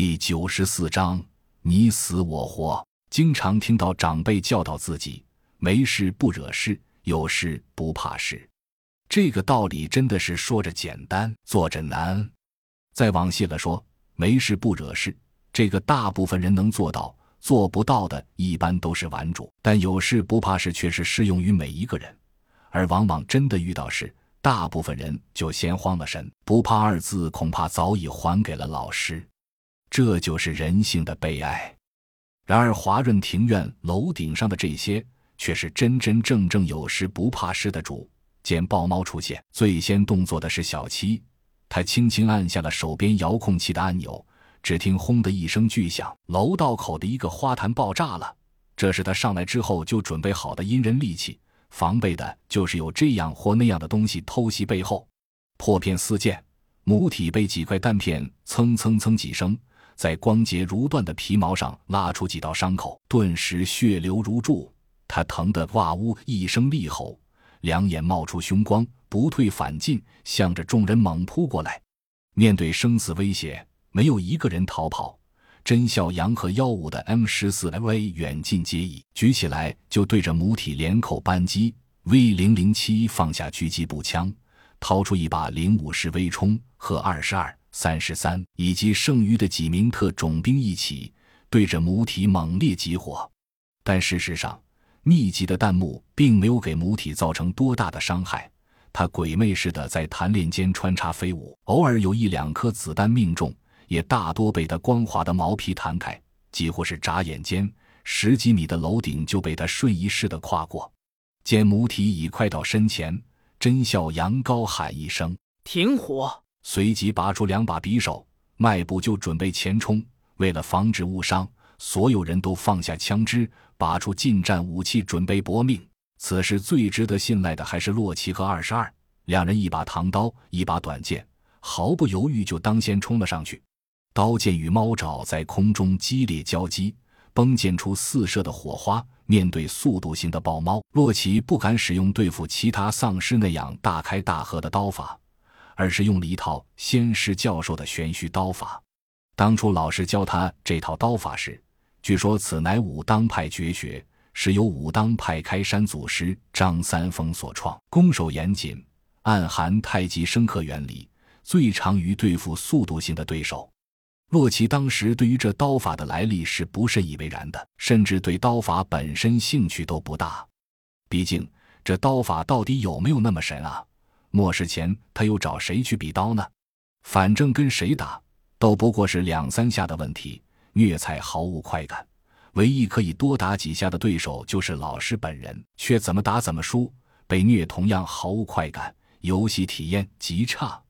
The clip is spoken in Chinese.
第九十四章，你死我活。经常听到长辈教导自己：没事不惹事，有事不怕事。这个道理真的是说着简单，做着难。再往细了说，没事不惹事，这个大部分人能做到，做不到的一般都是顽主。但有事不怕事却是适用于每一个人，而往往真的遇到事，大部分人就先慌了神。不怕二字，恐怕早已还给了老师。这就是人性的悲哀。然而华润庭院楼顶上的这些，却是真真正正有事不怕事的主。见豹猫出现，最先动作的是小七，他轻轻按下了手边遥控器的按钮，只听“轰”的一声巨响，楼道口的一个花坛爆炸了。这是他上来之后就准备好的阴人利器，防备的就是有这样或那样的东西偷袭背后。破片四溅，母体被几块弹片蹭蹭蹭几声。在光洁如缎的皮毛上拉出几道伤口，顿时血流如注。他疼得哇呜一声厉吼，两眼冒出凶光，不退反进，向着众人猛扑过来。面对生死威胁，没有一个人逃跑。甄孝阳和幺五的 M 十四 V 远近皆宜，举起来就对着母体连口扳机。V 零零七放下狙击步枪，掏出一把零五式微冲和二十二。三十三以及剩余的几名特种兵一起对着母体猛烈集火，但事实上，密集的弹幕并没有给母体造成多大的伤害。它鬼魅似的在弹链间穿插飞舞，偶尔有一两颗子弹命中，也大多被它光滑的毛皮弹开。几乎是眨眼间，十几米的楼顶就被它瞬移似的跨过。见母体已快到身前，甄孝阳高喊一声：“停火！”随即拔出两把匕首，迈步就准备前冲。为了防止误伤，所有人都放下枪支，拔出近战武器，准备搏命。此时最值得信赖的还是洛奇和二十二，两人一把唐刀，一把短剑，毫不犹豫就当先冲了上去。刀剑与猫爪在空中激烈交击，崩溅出四射的火花。面对速度型的豹猫，洛奇不敢使用对付其他丧尸那样大开大合的刀法。而是用了一套仙师教授的玄虚刀法。当初老师教他这套刀法时，据说此乃武当派绝学，是由武当派开山祖师张三丰所创，攻守严谨，暗含太极生克原理，最常于对付速度型的对手。洛奇当时对于这刀法的来历是不甚以为然的，甚至对刀法本身兴趣都不大。毕竟这刀法到底有没有那么神啊？末世前，他又找谁去比刀呢？反正跟谁打都不过是两三下的问题，虐菜毫无快感。唯一可以多打几下的对手就是老师本人，却怎么打怎么输，被虐同样毫无快感，游戏体验极差。